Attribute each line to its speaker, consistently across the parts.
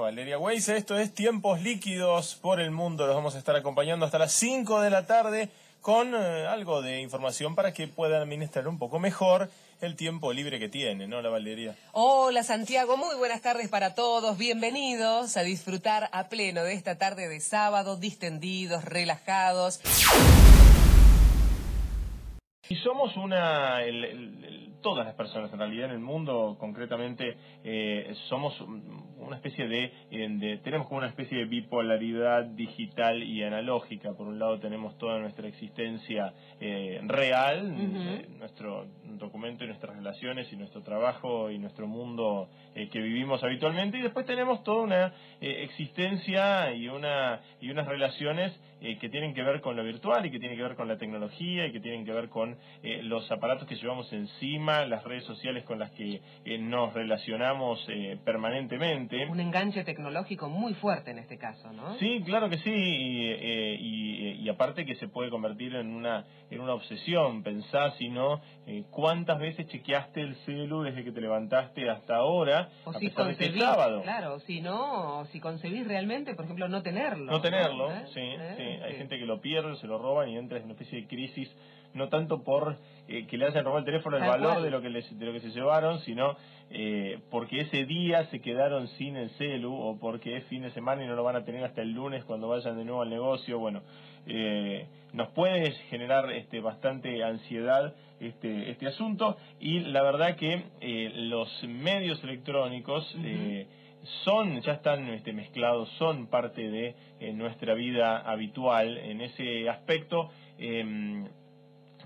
Speaker 1: Valeria Weiss, esto es Tiempos Líquidos por el Mundo. Los vamos a estar acompañando hasta las 5 de la tarde con eh, algo de información para que puedan administrar un poco mejor el tiempo libre que tienen, ¿no, la Valeria?
Speaker 2: Hola Santiago, muy buenas tardes para todos. Bienvenidos a disfrutar a pleno de esta tarde de sábado, distendidos, relajados.
Speaker 1: Y somos una, el- todas las personas en realidad en el mundo concretamente eh, somos una especie de, de- tenemos como una especie de bipolaridad digital y analógica. Por un lado tenemos toda nuestra existencia eh, real, eh, nuestro documento y nuestras relaciones y nuestro trabajo y nuestro mundo eh, que vivimos habitualmente y después tenemos toda una eh, existencia y una y unas relaciones eh, que tienen que ver con lo virtual y que tienen que ver con la tecnología y que tienen que ver con eh, los aparatos que llevamos encima, las redes sociales con las que eh, nos relacionamos eh, permanentemente.
Speaker 2: Un enganche tecnológico muy fuerte en este caso, ¿no?
Speaker 1: Sí, claro que sí, y, eh, y- y aparte que se puede convertir en una en una obsesión. Pensá, si no, eh, cuántas veces chequeaste el celu desde que te levantaste hasta ahora,
Speaker 2: O
Speaker 1: a
Speaker 2: si
Speaker 1: pesar de que es
Speaker 2: concebís,
Speaker 1: sábado.
Speaker 2: claro, si no, o si concebís realmente, por ejemplo, no tenerlo.
Speaker 1: No tenerlo, sí, sí. Hay gente que lo pierde, se lo roban y entra en una especie de crisis, no tanto por eh, que le hayan robado el teléfono el
Speaker 2: Tal
Speaker 1: valor
Speaker 2: cual.
Speaker 1: de lo que les- de lo que se llevaron, sino eh, porque ese día se quedaron sin el celu o porque es fin de semana y no lo van a tener hasta el lunes cuando vayan de nuevo al negocio. Bueno, eh, nos puede generar este bastante ansiedad este este asunto y la verdad que eh, los medios electrónicos son, ya están este, mezclados, son parte de eh, nuestra vida habitual. En ese aspecto, em,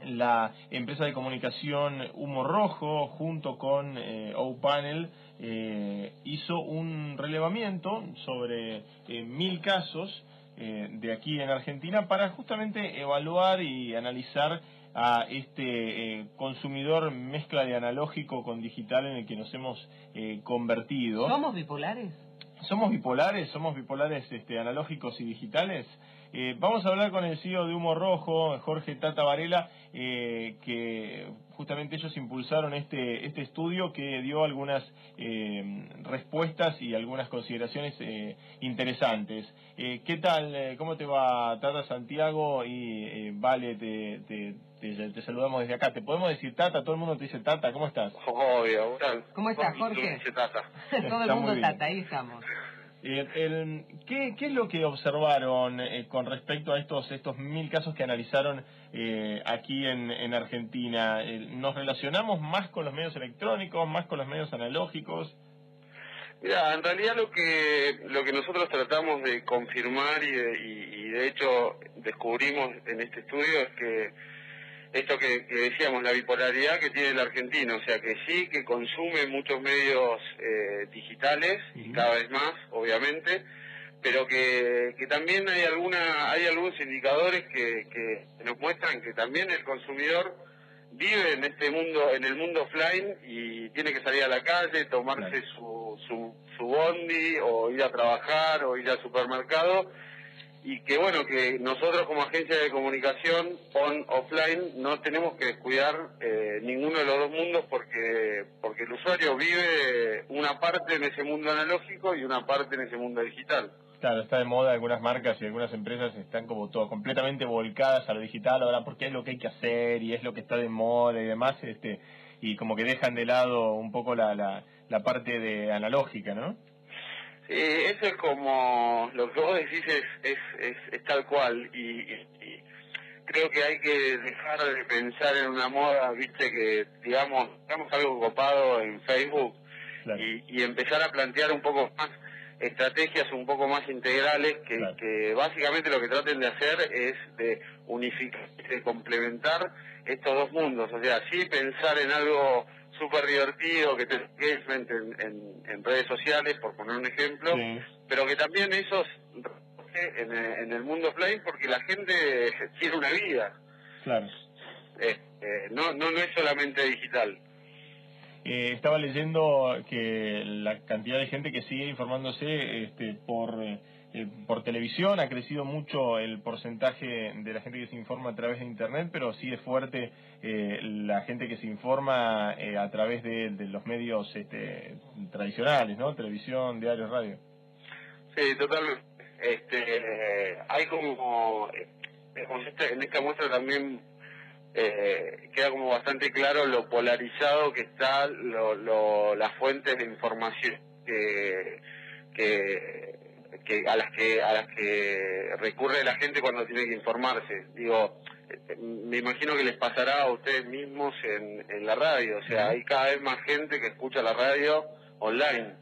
Speaker 1: la empresa de comunicación Humo Rojo, junto con eh, O-Panel, eh, hizo un relevamiento sobre eh, mil casos eh, de aquí en Argentina para justamente evaluar y analizar a este eh, consumidor mezcla de analógico con digital en el que nos hemos eh, convertido.
Speaker 2: ¿Somos bipolares?
Speaker 1: ¿Somos bipolares? ¿Somos bipolares este, analógicos y digitales? Eh, vamos a hablar con el CEO de Humo Rojo, Jorge Tata Varela, eh, que justamente ellos impulsaron este, este estudio que dio algunas eh, respuestas y algunas consideraciones eh, interesantes. Eh, ¿Qué tal? Eh, ¿Cómo te va Tata Santiago? Y eh, Vale, te, te, te- te saludamos desde acá. ¿Te podemos decir Tata? Todo el mundo te dice Tata. ¿Cómo estás?
Speaker 3: Obvio.
Speaker 2: ¿Cómo estás, Jorge?
Speaker 3: Tata.
Speaker 2: Todo el
Speaker 1: Está
Speaker 2: mundo
Speaker 1: muy bien.
Speaker 2: tata, ahí estamos.
Speaker 1: Eh, el- ¿qué, qué es lo que observaron eh, con respecto a estos estos mil casos que analizaron eh, aquí en, en Argentina? Eh, ¿Nos relacionamos más con los medios electrónicos, más con los medios analógicos?
Speaker 3: Mira, en realidad lo que lo que nosotros tratamos de confirmar y de, y- y de hecho descubrimos en este estudio es que esto que, que decíamos, la bipolaridad que tiene el argentino, o sea que sí, que consume muchos medios eh, digitales y cada vez más, obviamente, pero que, que también hay alguna hay algunos indicadores que, que nos muestran que también el consumidor vive en este mundo en el mundo offline y tiene que salir a la calle tomarse
Speaker 1: Claro.
Speaker 3: su, su su bondi o ir a trabajar o ir al supermercado y que bueno que nosotros como agencia de comunicación on offline no tenemos que descuidar eh, ninguno de los dos mundos porque porque el usuario vive una parte en ese mundo analógico y una parte en ese mundo digital
Speaker 1: Claro, está de moda, algunas marcas y algunas empresas están como todo completamente volcadas a lo digital ahora porque es lo que hay que hacer y es lo que está de moda y demás, este y como que dejan de lado un poco la, la, la parte de analógica, ¿no?
Speaker 3: Sí, eso es como lo que vos decís es, es, es, es tal cual y, y- y creo que hay que dejar de pensar en una moda, viste, que digamos, digamos algo copado en Facebook
Speaker 1: Claro.
Speaker 3: y, y empezar a plantear un poco más estrategias un poco más integrales que,
Speaker 1: Claro.
Speaker 3: que básicamente lo que traten de hacer es de unificar, de complementar estos dos mundos, o sea, sí pensar en algo súper divertido que te engagement en, en, en redes sociales, por poner un ejemplo,
Speaker 1: Sí.
Speaker 3: pero que también eso en, el- en el mundo offline porque la gente tiene una vida,
Speaker 1: Claro.
Speaker 3: eh, eh, no, no, no es solamente digital.
Speaker 1: Eh, estaba leyendo que la cantidad de gente que sigue informándose este, por eh, eh, por televisión ha crecido mucho el porcentaje de la gente que se informa a través de internet, pero sigue fuerte eh, la gente que se informa eh, a través de, de los medios este, tradicionales, ¿no? Televisión, diarios, radio.
Speaker 3: Sí, totalmente. Este, hay como, en esta muestra también eh, queda como bastante claro lo polarizado que está lo, las fuentes de información que, que, a las que a las que recurre la gente cuando tiene que informarse. Digo, me imagino que les pasará a ustedes mismos en, en la radio, o sea, hay cada vez más gente que escucha la radio online.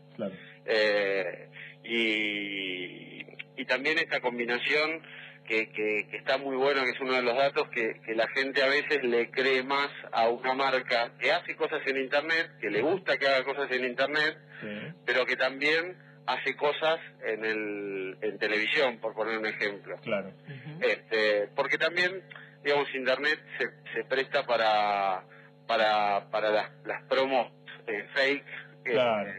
Speaker 3: Eh, y, y también esta combinación que, que, está muy bueno, que es uno de los datos, que, que la gente a veces le cree más a una marca que hace cosas en Internet, que le gusta que haga cosas en Internet, pero que también hace cosas en, el, en televisión, por poner un ejemplo.
Speaker 1: Claro.
Speaker 3: este, porque también, digamos, Internet se, se presta para, para, para las, las promos eh, fake.
Speaker 1: Eh,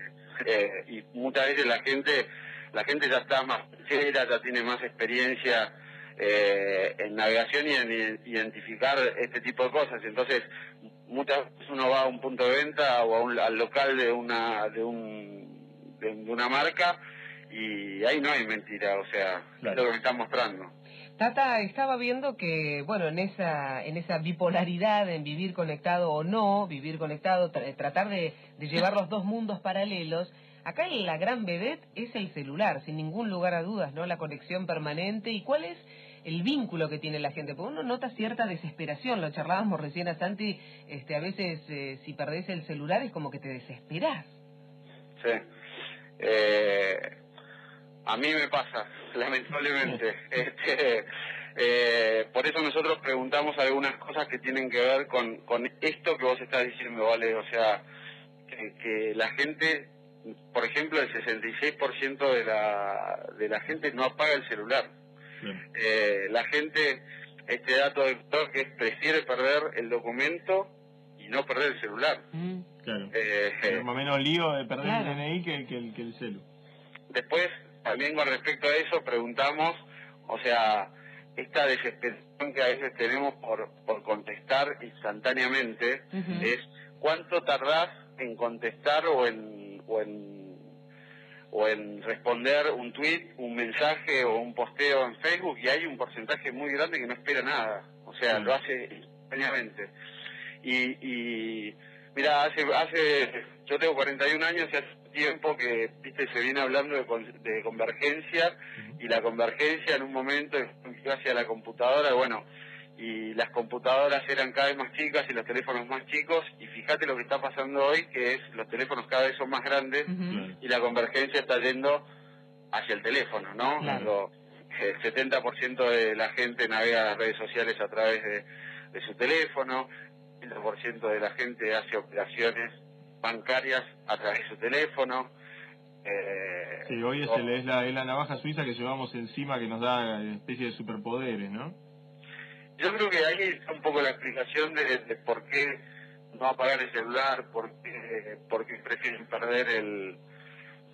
Speaker 3: eh, y muchas veces la gente la gente ya está más sincera, ya tiene más experiencia eh, en navegación y en identificar este tipo de cosas. Entonces, muchas veces uno va a un punto de venta o al local de una de un de, una marca y ahí no hay mentira, o sea, es lo que me están mostrando.
Speaker 2: Tata, estaba viendo que, bueno, en esa, en esa bipolaridad en vivir conectado o no, vivir conectado, tratar de, de llevar los dos mundos paralelos, acá la gran vedette es el celular, sin ningún lugar a dudas, ¿no? La conexión permanente. ¿Y cuál es el vínculo que tiene la gente, porque uno nota cierta desesperación, lo charlábamos recién a Santi, este, a veces eh, si perdés el celular es como que te desesperás.
Speaker 3: Sí, eh, a mí me pasa, lamentablemente. este, eh, por eso nosotros preguntamos algunas cosas que tienen que ver con, con esto que vos estás diciendo, ¿vale? O sea, que, que la gente, por ejemplo, el 66% de la, de la gente no apaga el celular. Eh, la gente, este dato de que prefiere perder el documento y no perder el celular.
Speaker 1: Mm. Claro. Eh, más o menos lío de perder el DNI que, que, el, que el celu.
Speaker 3: Después, también con respecto a eso, preguntamos, o sea, esta desesperación que a veces tenemos por, por contestar instantáneamente es cuánto tardás en contestar o en, o en o en responder un tweet, un mensaje o un posteo en Facebook y hay un porcentaje muy grande que no espera nada, o sea, lo hace instantáneamente. Y, y mira, hace, hace, yo tengo 41 años y hace tiempo que, viste, se viene hablando de, de convergencia y la convergencia en un momento hacia la computadora, bueno, y las computadoras eran cada vez más chicas y los teléfonos más chicos y fíjate lo que está pasando hoy que es los teléfonos cada vez son más grandes y la convergencia está yendo hacia el teléfono, ¿no? el 70% de la gente navega las redes sociales a través de, su teléfono, el 30% de la gente hace operaciones bancarias a través de su teléfono.
Speaker 1: Eh, sí, hoy es, es, la, es la navaja suiza que llevamos encima que nos da especie de superpoderes, ¿no?
Speaker 3: Yo creo que ahí está un poco la explicación de, por qué no apagar el celular, por qué, por qué prefieren perder el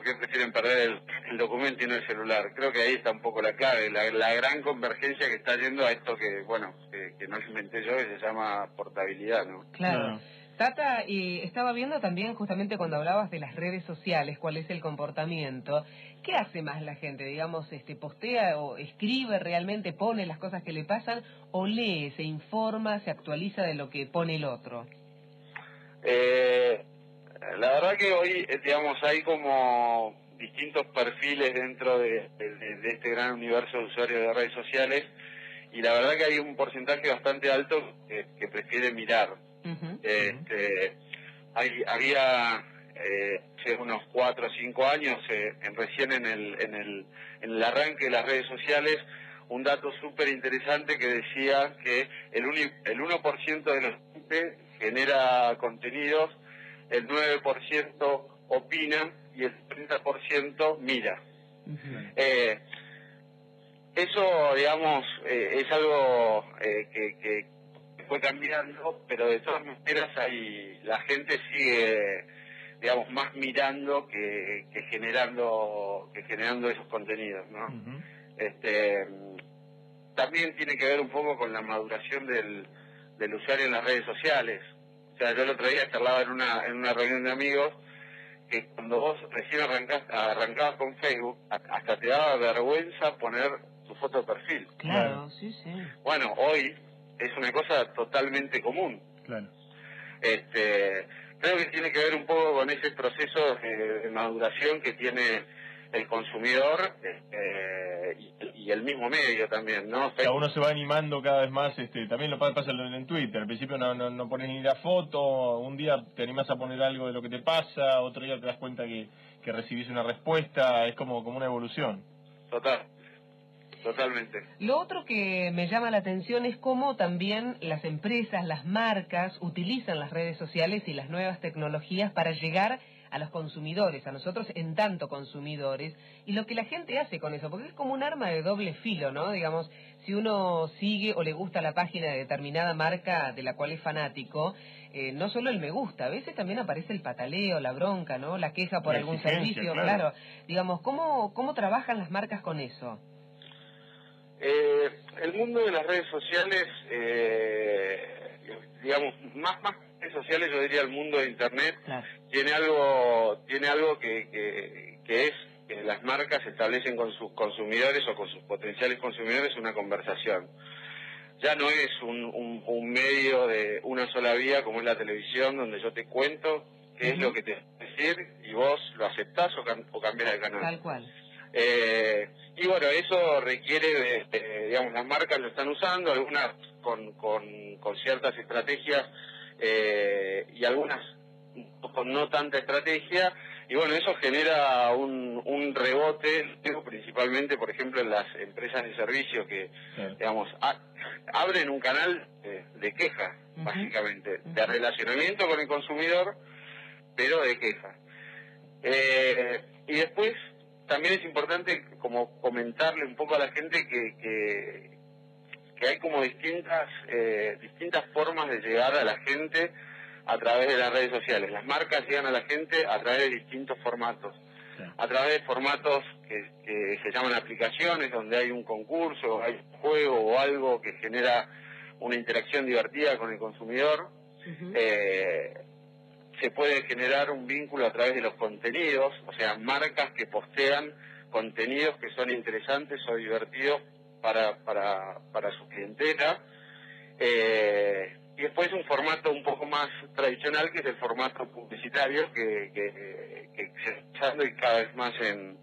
Speaker 3: por prefieren perder el, documento y no el celular. Creo que ahí está un poco la clave, la, gran convergencia que está yendo a esto que, bueno, que, no lo inventé yo, que se llama portabilidad, ¿no?
Speaker 2: Claro. Tata, estaba viendo también justamente cuando hablabas de las redes sociales, cuál es el comportamiento. ¿Qué hace más la gente? Digamos, este, postea o escribe realmente, pone las cosas que le pasan, o lee, se informa, se actualiza de lo que pone el otro.
Speaker 3: Eh, la verdad que hoy, eh, digamos, hay como distintos perfiles dentro de, este gran universo de usuarios de redes sociales y la verdad que hay un porcentaje bastante alto que prefiere mirar este, hay, había eh, hace unos cuatro o cinco años, eh, en, recién en el, en, el, en el arranque de las redes sociales, un dato súper interesante que decía que el, el 1% de la gente genera contenidos, el 9% opina y el 30% mira. eh, eso, digamos, eh, es algo eh, que, que, fue cambiando, pero de todas maneras hay, la gente sigue, digamos, más mirando que, que generando que generando esos contenidos, ¿no? Este también tiene que ver un poco con la maduración del, del usuario en las redes sociales. O sea, yo el otro día charlaba en una en una reunión de amigos que cuando vos recién arrancás, arrancabas con Facebook, hasta te daba vergüenza poner tu foto de perfil.
Speaker 2: Claro, sí, sí.
Speaker 3: Bueno, hoy es una cosa totalmente común.
Speaker 1: Claro.
Speaker 3: Este, creo que tiene que ver un poco con ese proceso de maduración que tiene el consumidor este, y, el mismo medio también, ¿no?
Speaker 1: O sea, uno se va animando cada vez más, este, también lo pasa en Twitter, al principio no, no, no pones ni la foto, un día te animas a poner algo de lo que te pasa, otro día te das cuenta que, que recibís una respuesta, es como, como una evolución.
Speaker 3: Total. Totalmente.
Speaker 2: Lo otro que me llama la atención es cómo también las empresas, las marcas utilizan las redes sociales y las nuevas tecnologías para llegar a los consumidores, a nosotros en tanto consumidores, y lo que la gente hace con eso, porque es como un arma de doble filo, ¿no? Digamos, si uno sigue o le gusta la página de determinada marca de la cual es fanático, eh, no solo el me gusta, a veces también aparece el pataleo, la bronca, ¿no? La queja por algún servicio, claro. Digamos, ¿cómo, ¿cómo trabajan las marcas con eso?
Speaker 3: Eh, el mundo de las redes sociales, eh, digamos, más, más redes sociales, yo diría el mundo de Internet, tiene algo, tiene algo que, que, es que las marcas establecen con sus consumidores o con sus potenciales consumidores una conversación. Ya no es un, un, medio de una sola vía como es la televisión, donde yo te cuento qué es lo que te decir y vos lo aceptás o, o cambias de canal.
Speaker 2: Tal cual.
Speaker 3: Eh, y bueno, eso requiere de, digamos, las marcas lo están usando, algunas con, con, con ciertas estrategias eh, y algunas con no tanta estrategia, y bueno, eso genera un, un rebote, principalmente, por ejemplo, en las empresas de servicio que, digamos, abren un canal de, queja, básicamente, de relacionamiento con el consumidor, pero de queja. Eh, y después también es importante como comentarle un poco a la gente que, que, hay como distintas, eh, distintas formas de llegar a la gente a través de las redes sociales. Las marcas llegan a la gente a través de distintos formatos. A través de formatos que, que, se llaman aplicaciones, donde hay un concurso, hay un juego o algo que genera una interacción divertida con el consumidor. eh, se puede generar un vínculo a través de los contenidos, o sea, marcas que postean contenidos que son interesantes o divertidos para, para, para su clientela. Eh, y después un formato un poco más tradicional, que es el formato publicitario, que, que, se está usando y cada vez más en,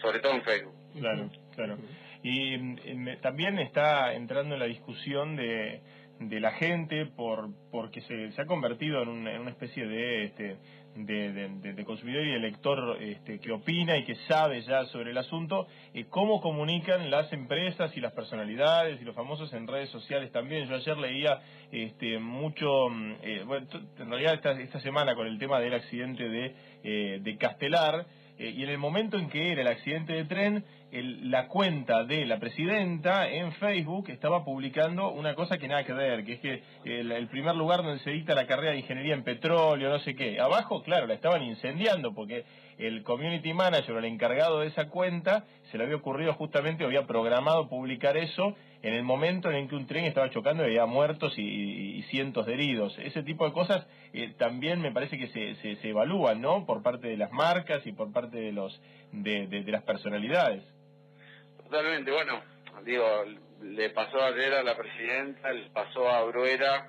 Speaker 3: sobre todo en Facebook.
Speaker 1: Claro, claro. Y mm, también está entrando en la discusión de de la gente por porque se, ha convertido en, una especie de, este, de, consumidor y de lector este, que opina y que sabe ya sobre el asunto, eh, cómo comunican las empresas y las personalidades y los famosos en redes sociales también. Yo ayer leía este, mucho, mm, eh, bueno, en realidad esta, esta semana con el tema del accidente de, eh, de Castelar, y en el momento en que era el accidente de tren, la cuenta de la presidenta en Facebook estaba publicando una cosa que nada que ver, que es que el, primer lugar donde se dicta la carrera de ingeniería en petróleo, no sé qué. Abajo, claro, la estaban incendiando porque el community manager, el encargado de esa cuenta, se le había ocurrido justamente, había programado publicar eso en el momento en que un tren estaba chocando y había muertos y, cientos de heridos. Ese tipo de cosas eh, también me parece que se, se, se, evalúan, ¿no? Por parte de las marcas y por parte de los de, de, las personalidades.
Speaker 3: Totalmente, bueno, digo, le pasó ayer a la presidenta, le pasó a Bruera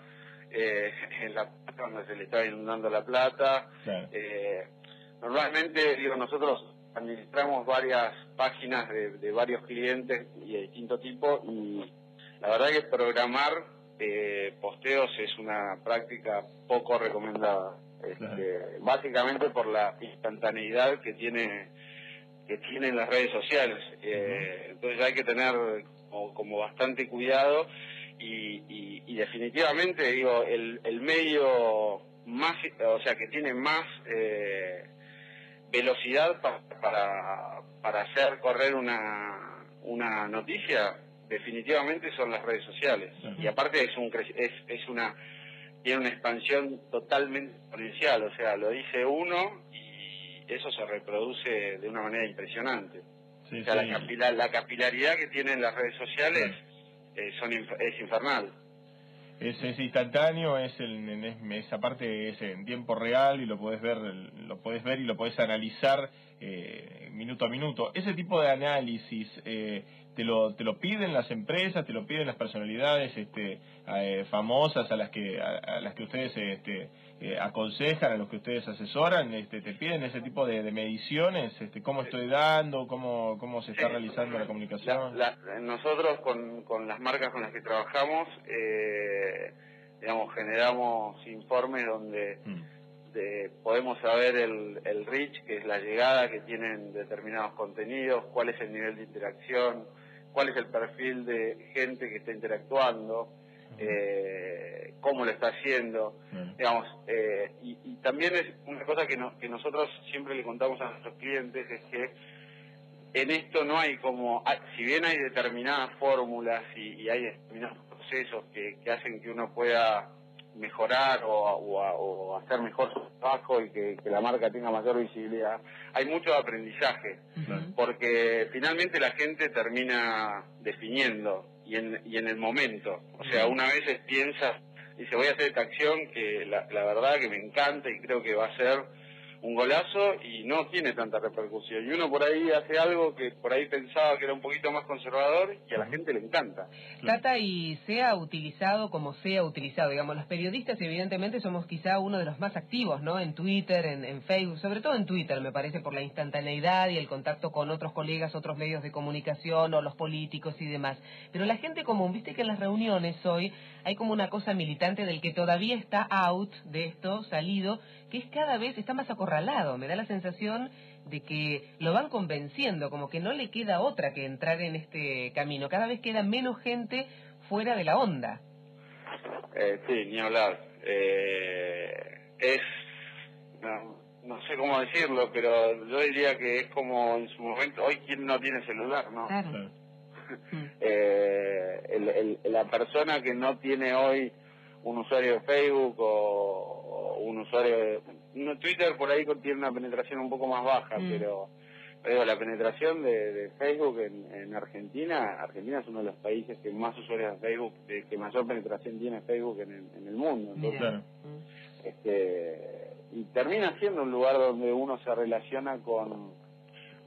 Speaker 3: eh, en la donde se le estaba inundando la plata. Eh, normalmente, digo, nosotros administramos varias páginas de, varios clientes y de distinto tipo y la verdad que programar eh, posteos es una práctica poco recomendada. Este, básicamente por la instantaneidad que tiene que tienen las redes sociales. Eh, entonces hay que tener como, bastante cuidado y, y, definitivamente digo el, el medio más, o sea que tiene más eh, velocidad para, para hacer correr una, una noticia, definitivamente son las redes sociales. Y aparte es, un, es, es una tiene una expansión totalmente exponencial, o sea, lo dice uno y eso se reproduce de una manera impresionante. o sea, La, capilaridad que tienen las redes sociales eh, son, es infernal.
Speaker 1: es, es instantáneo, es, el, en, esa parte es en tiempo real y lo puedes ver, lo puedes ver y lo puedes analizar eh, minuto a minuto. Ese tipo de análisis eh, te lo te lo piden las empresas, te lo piden las personalidades este, eh, famosas a las que a, las que ustedes este, eh, aconsejan, a los que ustedes asesoran, este, te piden ese tipo de, mediciones, este, cómo estoy dando, cómo cómo se está realizando la comunicación.
Speaker 3: nosotros con, con las marcas con las que trabajamos, eh, digamos, generamos informes donde mm podemos saber el, el reach, que es la llegada que tienen determinados contenidos, cuál es el nivel de interacción, cuál es el perfil de gente que está interactuando, eh, cómo lo está haciendo, digamos, eh, y, también es una cosa que, que nosotros siempre le contamos a nuestros clientes, es que en esto no hay como, ah, si bien hay determinadas fórmulas y, hay determinados procesos que, que hacen que uno pueda mejorar o, hacer mejor su trabajo y que, la marca tenga mayor visibilidad, hay mucho aprendizaje, porque finalmente la gente termina definiendo y en, y en el momento. O sea, una vez piensa, dice, voy a hacer esta acción que la, la verdad que me encanta y creo que va a ser un golazo y no tiene tanta repercusión. Y uno por ahí hace algo que por ahí pensaba que era un poquito más conservador y a la gente le encanta.
Speaker 2: Tata, y sea utilizado como sea utilizado, digamos, los periodistas evidentemente somos quizá uno de los más activos, ¿no? En Twitter, en, en Facebook, sobre todo en Twitter, me parece, por la instantaneidad y el contacto con otros colegas, otros medios de comunicación o los políticos y demás. Pero la gente común, viste que en las reuniones hoy hay como una cosa militante del que todavía está out de esto, salido, que es cada vez, está más acorralado. Me da la sensación de que lo van convenciendo, como que no le queda otra que entrar en este camino. Cada vez queda menos gente fuera de la onda.
Speaker 3: Eh, sí, ni hablar. Eh, es, no, sé cómo decirlo, pero yo diría que es como en su momento, hoy quien no tiene celular, ¿no? Claro. eh, la persona que no tiene hoy un usuario de Facebook o, un usuario de... Twitter por ahí tiene una penetración un poco más baja, mm. pero, pero la penetración de, Facebook en, Argentina, Argentina es uno de los países que más usuarios de Facebook, que mayor penetración tiene Facebook en el, mundo. este, y termina siendo un lugar donde uno se relaciona con,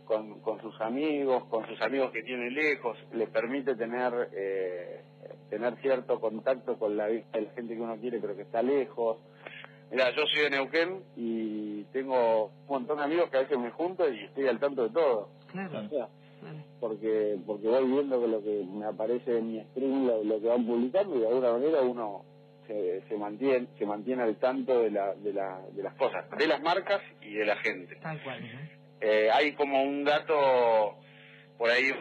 Speaker 3: con, con sus amigos, con sus amigos que tiene lejos, le permite tener eh, tener cierto contacto con la, la gente que uno quiere pero que está lejos. Mira, yo soy de Neuquén y tengo un montón de amigos que a veces me junto y estoy al tanto de todo. Claro. Porque porque voy viendo que lo que me aparece en mi stream, lo, que van publicando y de alguna manera uno se, se mantiene se mantiene al tanto de, la, de, la, de las cosas, de las marcas y de la gente.
Speaker 2: Tal cual.
Speaker 3: Eh, hay como un dato por ahí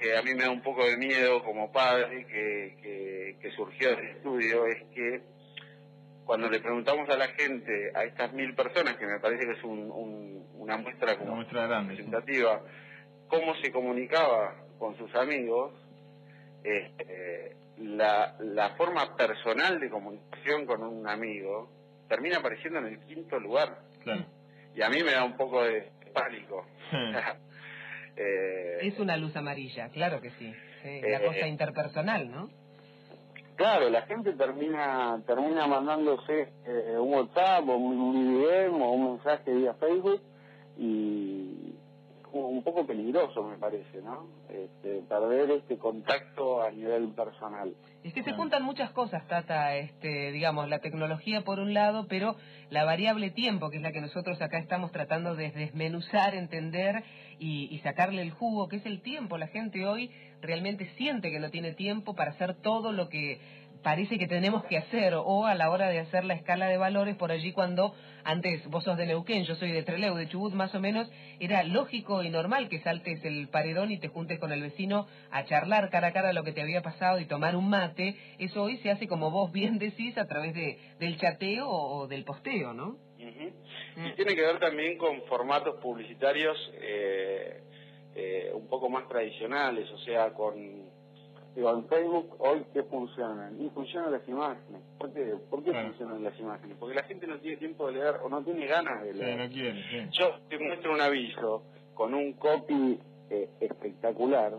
Speaker 3: que a mí me da un poco de miedo como padre que, que, que surgió del estudio es que cuando le preguntamos a la gente, a estas mil personas, que me parece que es una muestra como representativa, cómo se comunicaba con sus amigos, este, la, la forma personal de comunicación con un amigo termina apareciendo en el quinto lugar. Y a mí me da un poco de pánico.
Speaker 2: Eh, es una luz amarilla, claro que sí. la eh, cosa interpersonal, ¿no?
Speaker 3: Claro, la gente termina termina mandándose eh, un WhatsApp o un, DM o un mensaje vía Facebook y un poco peligroso me parece, ¿no? Este, perder este contacto a nivel personal.
Speaker 2: Es que se juntan muchas cosas, Tata, este, digamos, la tecnología por un lado, pero la variable tiempo, que es la que nosotros acá estamos tratando de desmenuzar, entender y, y sacarle el jugo, que es el tiempo. La gente hoy realmente siente que no tiene tiempo para hacer todo lo que parece que tenemos que hacer o a la hora de hacer la escala de valores por allí cuando antes vos sos de Neuquén, yo soy de Trelew, de Chubut más o menos, era lógico y normal que saltes el paredón y te juntes con el vecino a charlar cara a cara lo que te había pasado y tomar un mate, eso hoy se hace como vos bien decís a través de del chateo o del posteo, ¿no?
Speaker 3: Y tiene que ver también con formatos publicitarios eh, eh, un poco más tradicionales, o sea, con Digo, en Facebook hoy, ¿qué funcionan? Y funcionan las imágenes. ¿Por qué, ¿Por qué funcionan las imágenes? Porque la gente no tiene tiempo de leer o no tiene ganas de leer.
Speaker 1: no quiere,
Speaker 3: Yo te muestro un aviso con un copy eh, espectacular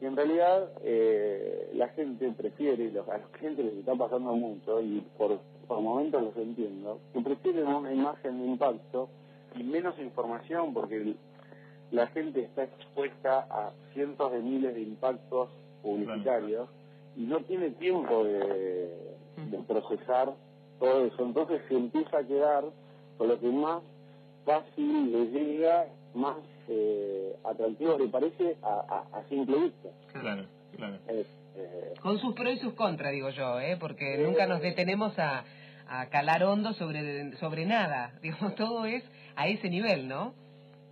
Speaker 3: y
Speaker 4: en realidad eh, la gente prefiere, los, a la gente les está pasando mucho, y por, por momentos los entiendo, que prefieren una imagen de impacto y menos información, porque la gente está expuesta a cientos de miles de impactos publicitarios y no tiene tiempo de, de procesar todo eso. Entonces se empieza a quedar con lo que más fácil le llega, más eh, atractivo le parece a, a, simple vista.
Speaker 1: Claro, claro.
Speaker 2: Eh, con sus pros y sus contras, digo yo, ¿eh? porque nunca nos detenemos a, a calar hondo sobre, sobre nada. Digamos, todo es a ese nivel, ¿no?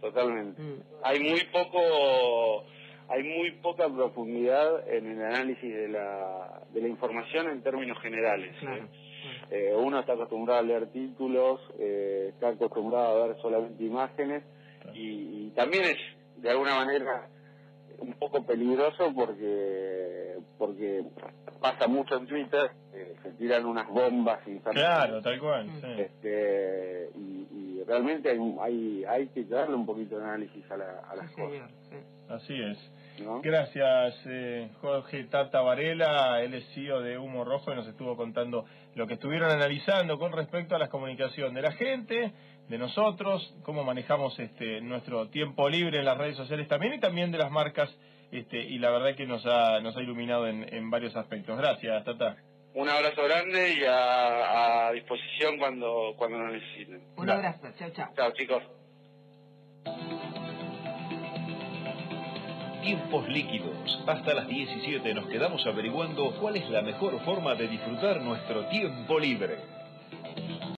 Speaker 3: Totalmente. Mm. Hay muy poco hay muy poca profundidad en el análisis de la, de la información en términos generales. ¿eh? Eh, uno está acostumbrado a leer títulos, eh, está acostumbrado a ver solamente imágenes y, también es de alguna manera un poco peligroso porque porque pasa mucho en Twitter, se tiran unas bombas
Speaker 1: Claro, tal cual.
Speaker 3: Este, y, realmente hay, hay, que darle un poquito de análisis a, la, a las cosas.
Speaker 1: Así es. Gracias, eh, Jorge Tata Varela. Él es CEO de Humo Rojo y nos estuvo contando lo que estuvieron analizando con respecto a la comunicación de la gente, de nosotros, cómo manejamos este nuestro tiempo libre en las redes sociales también y también de las marcas. Este, y la verdad que nos ha, nos ha iluminado en, en varios aspectos. Gracias, Tata.
Speaker 3: Un abrazo grande y a, a disposición cuando, cuando lo necesiten.
Speaker 2: Un abrazo. Chao, chao.
Speaker 3: Chao, chicos.
Speaker 5: Tiempos líquidos. Hasta las 17 nos quedamos averiguando cuál es la mejor forma de disfrutar nuestro tiempo libre.